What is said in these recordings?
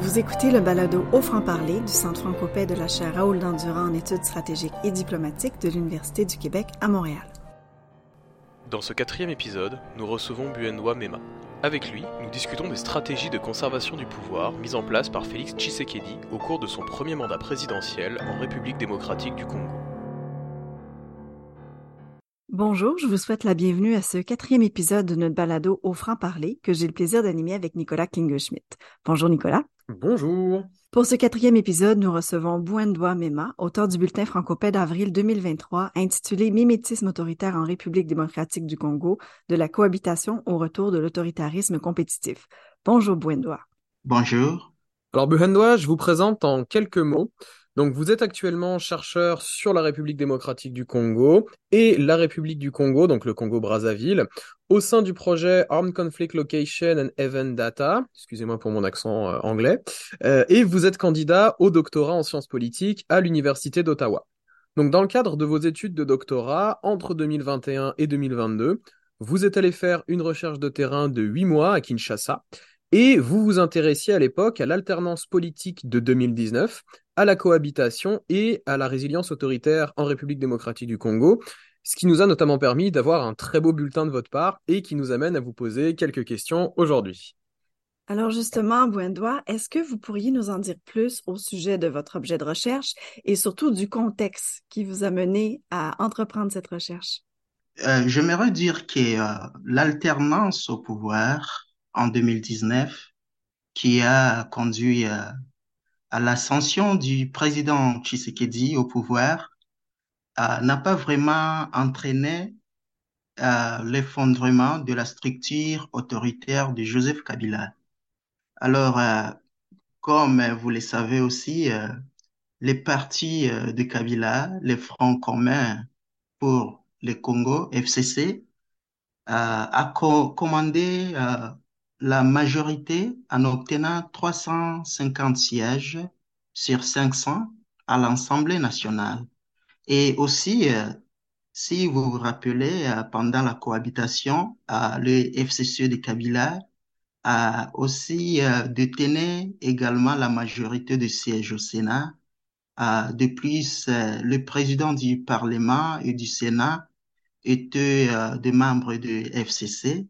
Vous écoutez le balado Au franc-parler du Centre franco de la chaire Raoul Dandurand en études stratégiques et diplomatiques de l'Université du Québec à Montréal. Dans ce quatrième épisode, nous recevons Buendois Mema. Avec lui, nous discutons des stratégies de conservation du pouvoir mises en place par Félix Tshisekedi au cours de son premier mandat présidentiel en République démocratique du Congo. Bonjour, je vous souhaite la bienvenue à ce quatrième épisode de notre balado au franc-parler que j'ai le plaisir d'animer avec Nicolas Klingeschmidt. Bonjour Nicolas. Bonjour. Pour ce quatrième épisode, nous recevons Buendois Mema, auteur du bulletin francopais d'avril 2023 intitulé Mimétisme autoritaire en République démocratique du Congo, de la cohabitation au retour de l'autoritarisme compétitif. Bonjour Buendois. Bonjour. Alors Buendois, je vous présente en quelques mots. Donc vous êtes actuellement chercheur sur la République démocratique du Congo et la République du Congo, donc le Congo-Brazzaville, au sein du projet Armed Conflict Location and Event Data, excusez-moi pour mon accent euh, anglais, euh, et vous êtes candidat au doctorat en sciences politiques à l'Université d'Ottawa. Donc dans le cadre de vos études de doctorat, entre 2021 et 2022, vous êtes allé faire une recherche de terrain de huit mois à Kinshasa, et vous vous intéressiez à l'époque à l'alternance politique de 2019 à la cohabitation et à la résilience autoritaire en République démocratique du Congo, ce qui nous a notamment permis d'avoir un très beau bulletin de votre part et qui nous amène à vous poser quelques questions aujourd'hui. Alors justement, Buendois, est-ce que vous pourriez nous en dire plus au sujet de votre objet de recherche et surtout du contexte qui vous a mené à entreprendre cette recherche? Euh, J'aimerais dire que euh, l'alternance au pouvoir en 2019 qui a conduit euh, à l'ascension du président Tshisekedi au pouvoir euh, n'a pas vraiment entraîné euh, l'effondrement de la structure autoritaire de Joseph Kabila. Alors, comme vous le savez aussi, les partis de Kabila, les Fronts communs pour le Congo, FCC, a co commandé la majorité en obtenant 350 sièges sur 500 à l'Assemblée nationale. Et aussi, euh, si vous vous rappelez, euh, pendant la cohabitation, euh, le FCCE de Kabila a aussi détenu également la majorité de sièges au Sénat. de plus, le président du Parlement et du Sénat étaient des membres du FCC.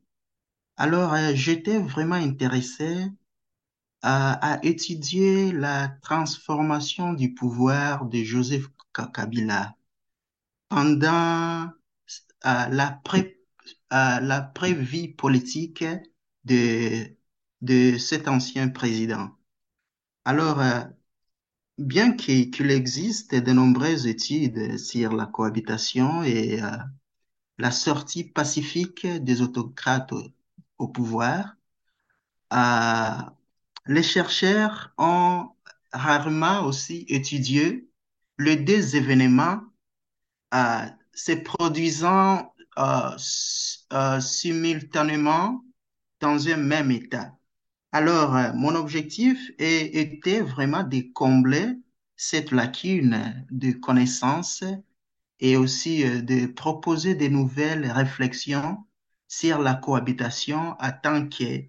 Alors, euh, j'étais vraiment intéressé à, étudier la transformation du pouvoir de Joseph Kabila pendant euh, la euh, pré-vie politique de, de cet ancien président. Alors, bien qu'il existe de nombreuses études sur la cohabitation et la sortie pacifique des autocrates au pouvoir, les chercheurs ont rarement aussi étudié les deux événements euh, se produisant euh, euh, simultanément dans un même état. Alors, mon objectif était vraiment de combler cette lacune de connaissances et aussi de proposer de nouvelles réflexions sur la cohabitation en tant que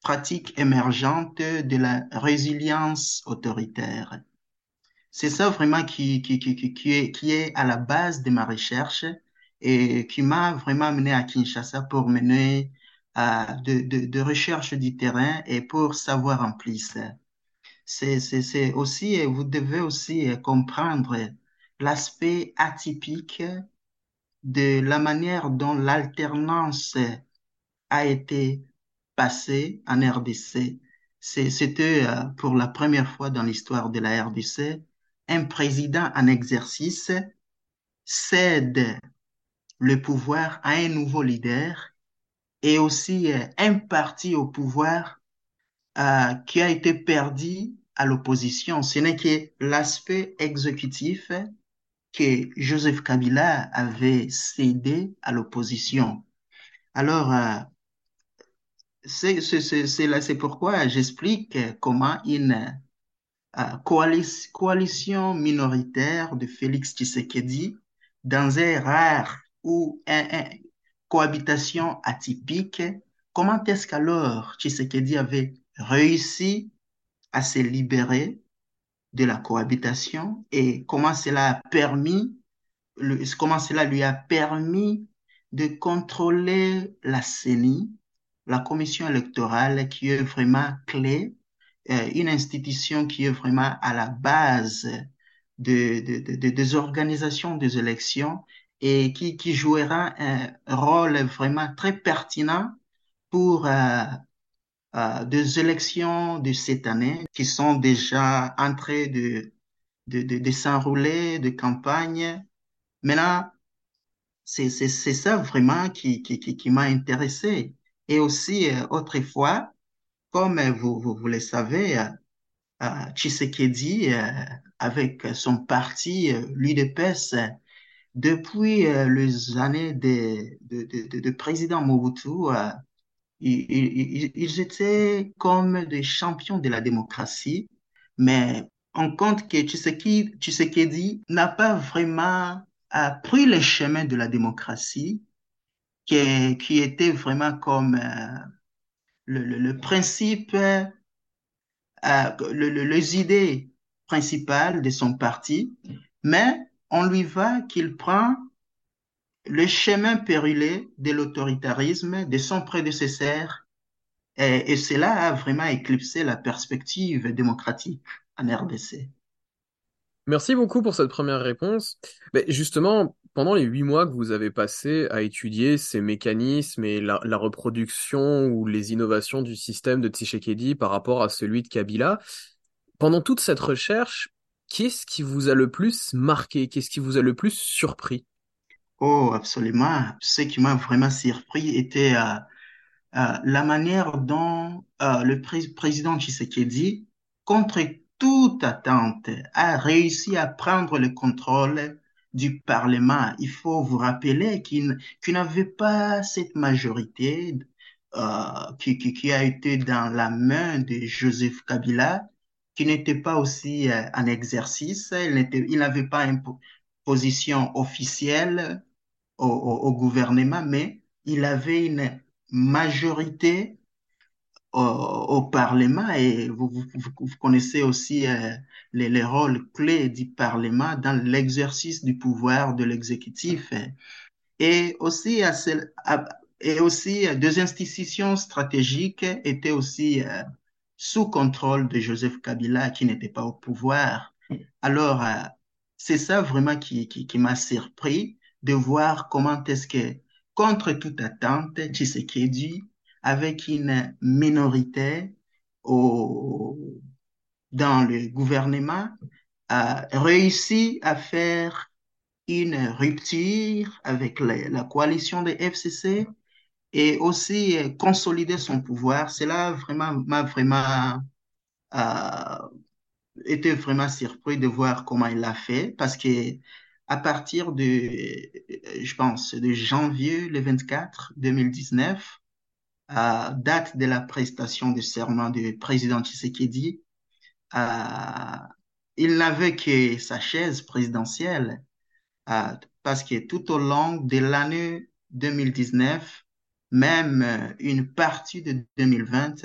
pratique émergente de la résilience autoritaire. C'est ça vraiment qui, qui, qui, qui, est, qui est à la base de ma recherche et qui m'a vraiment amené à Kinshasa pour mener euh, de, de, de, du terrain et pour savoir en plus. C'est, aussi, vous devez aussi comprendre l'aspect atypique de la manière dont l'alternance a été passée en RDC. C'était euh, pour la première fois dans l'histoire de la RDC, un président en exercice cède le pouvoir à un nouveau leader et aussi euh, un parti au pouvoir euh, qui a été perdu à l'opposition. Ce n'est que l'aspect exécutif que Joseph Kabila avait cédé à l'opposition. Alors, euh, c'est pourquoi j'explique comment une euh, coalition, minoritaire de Félix Tshisekedi dans un rare ou un, un cohabitation atypique, comment est-ce qu'alors Tshisekedi avait réussi à se libérer de la cohabitation et comment cela a permis, comment cela lui a permis de contrôler la CENI, la commission électorale qui est vraiment clé, euh, une institution qui est vraiment à la base de, de, de, des organisations des élections et qui, qui jouera un rôle vraiment très pertinent pour euh, euh, des élections de cette année qui sont déjà en train de, de, de, de s'enrouler, de campagne. Maintenant, c'est, c'est, c'est ça vraiment qui, qui, qui, qui m'a intéressé. Et aussi, euh, autrefois, comme vous, vous, vous le savez, euh, euh Tshisekedi, euh, avec son parti, euh, l'UDPS, depuis les années de, de, de, de président Mobutu, ils, ils, étaient comme des champions de la démocratie, mais on compte que Tshisekedi, Tshisekedi n'a pas vraiment pris le chemin de la démocratie, qui, qui était vraiment comme euh, le, le, le, principe, euh, le, les idées principales de son parti, mais on lui va qu'il prend le chemin périlleux de l'autoritarisme de son prédécesseur et, cela a vraiment éclipsé la perspective démocratique en RDC. Merci beaucoup pour cette première réponse. Mais justement, pendant les huit mois que vous avez passé à étudier ces mécanismes et la, la reproduction ou les innovations du système de Tshisekedi par rapport à celui de Kabila, pendant toute cette recherche, qu'est-ce qui vous a le plus marqué? Qu'est-ce qui vous a le plus surpris? Oh, absolument. Ce qui m'a vraiment surpris était euh, euh, la manière dont euh, le pré président Tshisekedi, contre toute attente, a réussi à prendre le contrôle du Parlement. Il faut vous rappeler qu'il qu n'avait pas cette majorité euh, qui, qui, qui, a été dans la main de Joseph Kabila, qui n'était pas aussi euh, en exercice. Il n'avait pas une position officielle au, gouvernement, mais il avait une majorité au, Parlement et vous, connaissez aussi euh, les, les, rôles clés du Parlement dans l'exercice du pouvoir de l'exécutif. Et aussi, à, à, et aussi deux institutions stratégiques étaient aussi euh, sous contrôle de Joseph Kabila qui n'était pas au pouvoir. Alors, euh, c'est ça vraiment qui, qui m'a surpris de voir comment est-ce que, contre toute attente, Tshisekedi, avec une minorité au, dans le gouvernement, a réussi à faire une rupture avec la, coalition des FCC et aussi consolider son pouvoir. Cela vraiment m'a vraiment euh, été vraiment surpris de voir comment il l'a fait parce que à partir de, je pense, de janvier le 24 2019, à date de la prestation du serment du président Tshisekedi, euh, il n'avait que sa chaise présidentielle euh, parce que tout au long de l'année 2019, même une partie de 2020,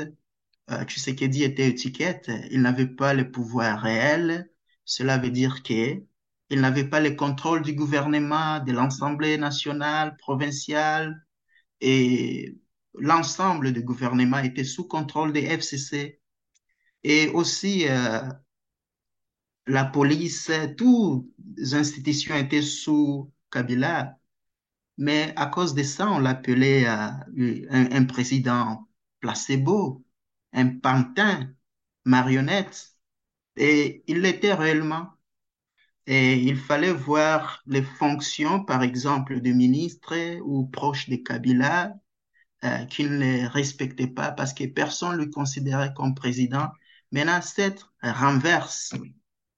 euh, Tshisekedi était étiquette, il n'avait pas le pouvoir réel. Cela veut dire que il n'avait pas le contrôle du gouvernement, de l'Assemblée nationale, provinciale, et l'ensemble du gouvernement était sous contrôle des FCC. Et aussi, euh, la police, toutes les institutions étaient sous Kabila. Mais à cause de ça, on l'appelait euh, un, un président placebo, un pantin, marionnette. Et il l'était réellement. Et il fallait voir les fonctions, par exemple, de ministres ou proches de Kabila, euh, qu'il ne respectait pas parce que personne ne le considérait comme président. Maintenant, cette renverse,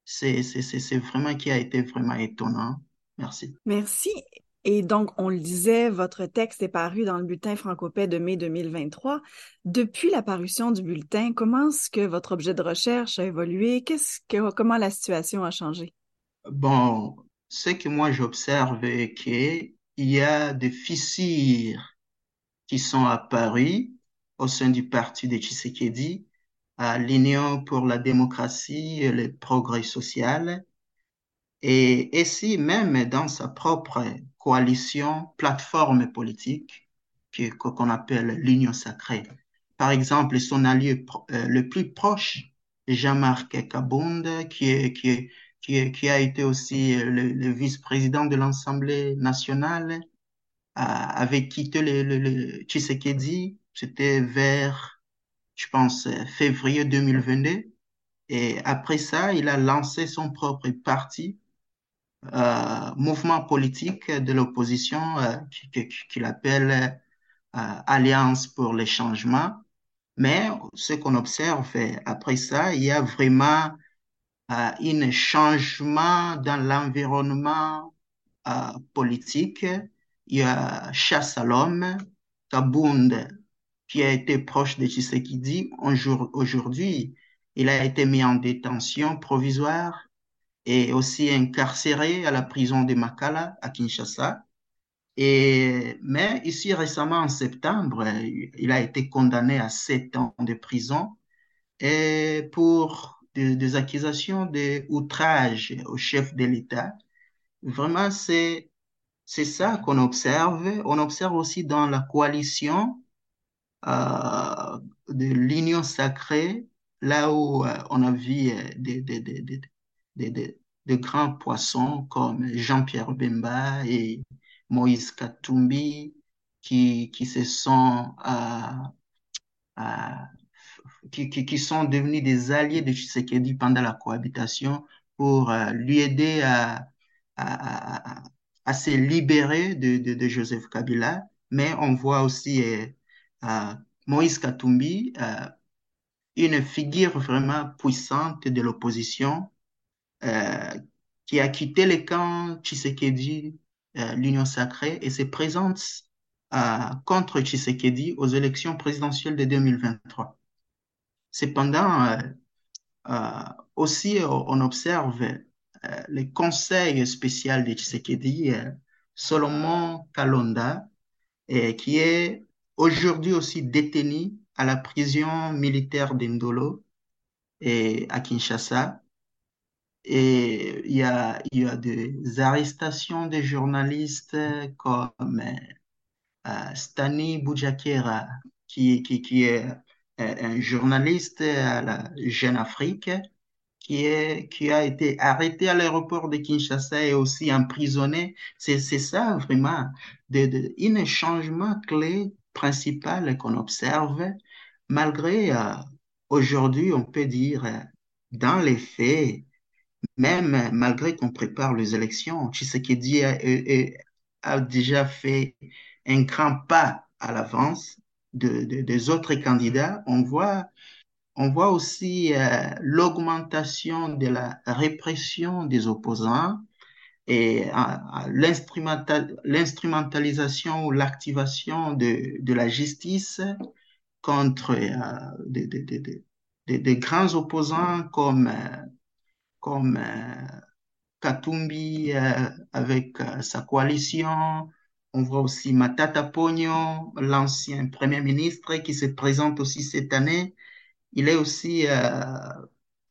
c'est vraiment qui a été vraiment étonnant. Merci. Merci. Et donc, on le disait, votre texte est paru dans le bulletin Francopais de mai 2023. Depuis la parution du bulletin, comment est-ce que votre objet de recherche a évolué? Qu'est-ce que, comment la situation a changé? Bon, ce que moi j'observe est qu'il y a des fissures qui sont apparues au sein du parti de Tshisekedi l'Union pour la démocratie et le progrès social. Et ici, même dans sa propre coalition, plateforme politique, qu'on appelle l'Union sacrée. Par exemple, son allié euh, le plus proche, Jean-Marc Kabund, qui, est, qui, qui, qui, a été aussi le, vice-président de l'Assemblée nationale, avait quitté le, le, le Tshisekedi, c'était vers, je pense, février 2022. Et après ça, il a lancé son propre parti, euh, mouvement politique de l'opposition euh, qu'il appelle euh, Alliance pour les changements. Mais ce qu'on observe après ça, il y a vraiment euh, un changement dans l'environnement euh, politique. Il y a chasse à l'homme, Kabund, qui a été proche de Tshisekedi, aujourd'hui, il a été mis en détention provisoire et aussi incarcéré à la prison de Makala à Kinshasa. Et, mais ici, récemment, en septembre, il a été condamné à sept ans de prison et pour des, accusations d'outrage au chef de l'État. Vraiment, c'est, c'est ça qu'on observe. On observe aussi dans la coalition euh, de l'Union sacrée, là où euh, on a vu euh, des, des, des, des, grands poissons comme Jean-Pierre Bemba et Moïse Katumbi, qui, qui se sont, qui, sont devenus des alliés de Tshisekedi pendant la cohabitation pour euh, lui aider à, se libérer de, Joseph Kabila. Mais on voit aussi euh, Moïse Katumbi, une figure vraiment puissante de l'opposition, qui a quitté le camp Tshisekedi euh, l'Union sacrée et se présente euh, contre Tshisekedi aux élections présidentielles de 2023. Cependant, euh, aussi on observe le conseil spécial de Tshisekedi, Solomon Kalonda, qui est aujourd'hui aussi détenu à la prison militaire d'Indolo et à Kinshasa. Et il y a, des arrestations de journalistes comme euh, Stani Boujakera, qui, est euh, un journaliste à la Jeune Afrique, qui, est, qui a été arrêté à l'aéroport de Kinshasa et aussi emprisonné. C'est, ça vraiment, de, de, un changement clé principal qu'on observe, malgré euh, aujourd'hui, on peut dire, dans les faits, même malgré qu'on prépare les élections, Tshisekedi a, a, déjà fait un grand pas à l'avance de, de, des autres candidats. On voit, on voit aussi euh, l'augmentation de la répression des opposants et euh, l'instrumentalisation ou l'activation de, de la justice contre euh, des, des, des, grands opposants comme euh, comme euh, Katumbi euh, avec sa coalition. On voit aussi Matata Pogno, l'ancien premier ministre qui se présente aussi cette année. Il est aussi,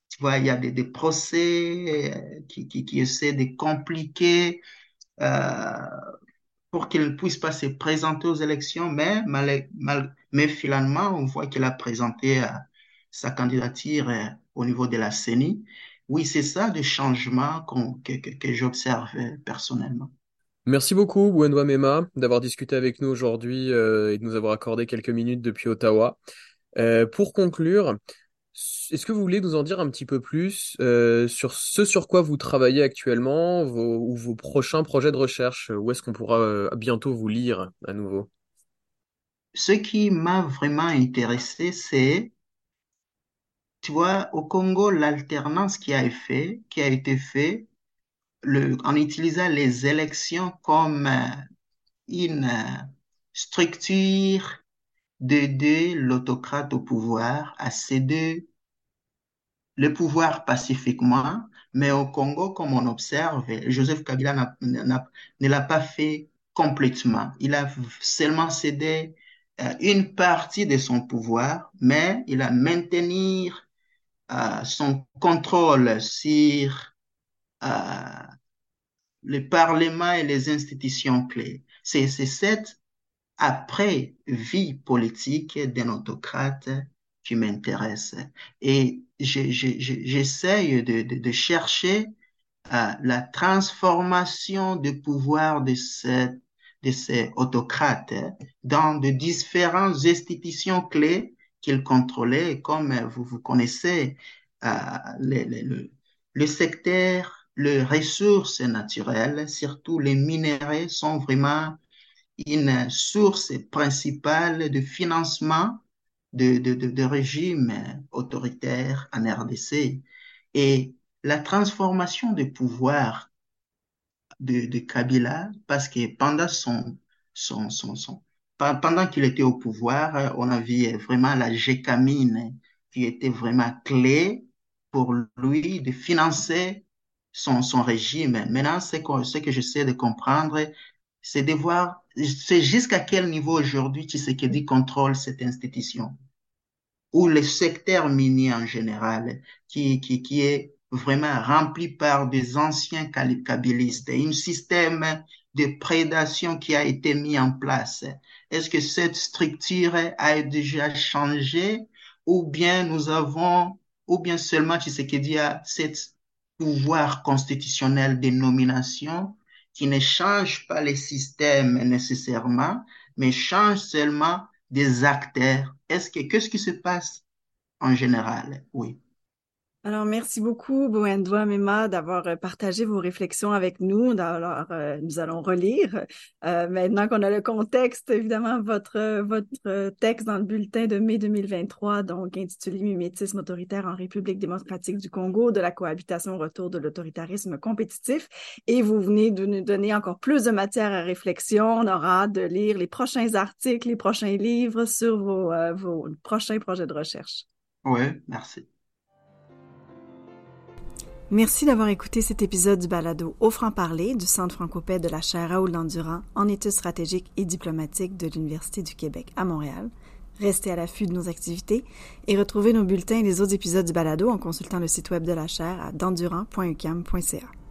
tu vois, il y a des, des procès qui, qui, qui, essaient de compliquer pour qu'il ne puisse pas se présenter aux élections, mais, mal, mais finalement, on voit qu'il a présenté sa candidature au niveau de la CENI. Oui, c'est ça le changement que, que, que j'observe personnellement. Merci beaucoup, Bouendoua Mema, d'avoir discuté avec nous aujourd'hui euh, et de nous avoir accordé quelques minutes depuis Ottawa. Euh, pour conclure, est-ce que vous voulez nous en dire un petit peu plus euh, sur ce sur quoi vous travaillez actuellement ou vos prochains projets de recherche? Où est-ce qu'on pourra bientôt vous lire à nouveau? Ce qui m'a vraiment intéressé, c'est tu vois, au Congo, l'alternance qui a qui a été fait le, en utilisant les élections comme euh, une euh, structure d'aider l'autocrate au pouvoir à céder le pouvoir pacifiquement, mais au Congo, comme on observe, Joseph Kabila ne l'a pas fait complètement. Il a seulement cédé euh, une partie de son pouvoir, mais il a maintenir euh, son contrôle sur euh, le Parlement et les institutions clés. C'est cette après-vie politique d'un autocrate qui m'intéresse. Et j'essaye de, chercher euh, la transformation du pouvoir de, ces autocrates dans de différentes institutions clés qu'il contrôlait, comme vous, vous connaissez euh, le secteur, les ressources naturelles, surtout les minéraux, sont vraiment une source principale de financement de, de, de, de régimes autoritaires en RDC. Et la transformation de pouvoir de, de Kabila, parce que pendant son, son, son, son pendant qu'il était au pouvoir, on a vu vraiment la gécamine qui était vraiment clé pour lui de financer son, son régime. Maintenant, ce que, ce que j'essaie de comprendre, c'est de voir, c'est jusqu'à quel niveau aujourd'hui Tshisekedi contrôle cette institution? Ou le secteur minier en général, qui, qui, qui est vraiment rempli par des anciens kabylistes, un système de prédation qui a été mis en place. Est-ce que cette structure a déjà changé? Ou bien nous avons, ou bien seulement Tshisekedi a cet pouvoir constitutionnel de nomination qui ne change pas les systèmes nécessairement, mais change seulement des acteurs. Est-ce que, qu'est-ce qui se passe en général? Oui. Alors, merci beaucoup, Boendoa Mema, d'avoir euh, partagé vos réflexions avec nous. Alors, euh, nous allons relire. Euh, maintenant qu'on a le contexte, évidemment, votre, votre texte dans le bulletin de mai 2023, donc intitulé Mimétisme autoritaire en République démocratique du Congo, de la cohabitation au retour de l'autoritarisme compétitif. Et vous venez de nous donner encore plus de matière à réflexion. On aura hâte de lire les prochains articles, les prochains livres sur vos, vos prochains projets de recherche. Oui, merci. Merci d'avoir écouté cet épisode du balado Au franc-parler du Centre francopais de la chaire Raoul Dandurand en études stratégiques et diplomatiques de l'Université du Québec à Montréal. Restez à l'affût de nos activités et retrouvez nos bulletins et les autres épisodes du balado en consultant le site web de la chaire à dandurand.ucam.ca.